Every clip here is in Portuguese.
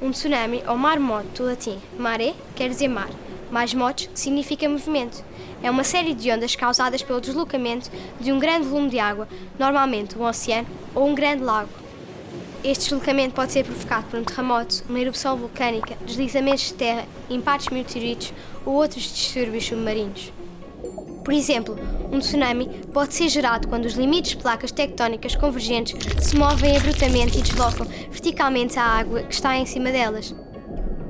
Um tsunami ou maremoto, do latim mare, quer dizer mar, mais motos significa movimento. É uma série de ondas causadas pelo deslocamento de um grande volume de água, normalmente um oceano ou um grande lago. Este deslocamento pode ser provocado por um terremoto, uma erupção vulcânica, deslizamentos de terra, impactos meteoritos ou outros distúrbios submarinos. Por exemplo, um tsunami pode ser gerado quando os limites de placas tectónicas convergentes se movem abruptamente e deslocam verticalmente a água que está em cima delas.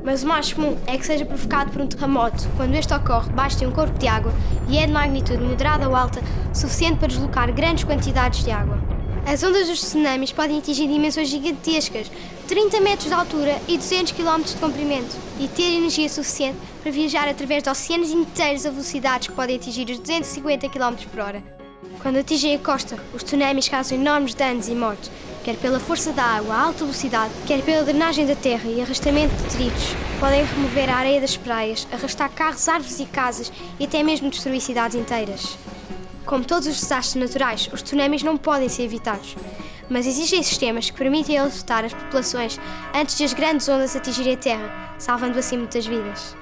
Mas o mais comum é que seja provocado por um terremoto, quando este ocorre debaixo de um corpo de água e é de magnitude moderada ou alta, suficiente para deslocar grandes quantidades de água. As ondas dos tsunamis podem atingir dimensões gigantescas, 30 metros de altura e 200 km de comprimento, e ter energia suficiente para viajar através de oceanos inteiros a velocidades que podem atingir os 250 km por hora. Quando atingem a costa, os tsunamis causam enormes danos e mortes, quer pela força da água a alta velocidade, quer pela drenagem da terra e arrastamento de detritos. Podem remover a areia das praias, arrastar carros, árvores e casas e até mesmo destruir cidades inteiras. Como todos os desastres naturais, os tsunamis não podem ser evitados. Mas existem sistemas que permitem alertar as populações antes de as grandes ondas atingirem a Terra, salvando assim muitas vidas.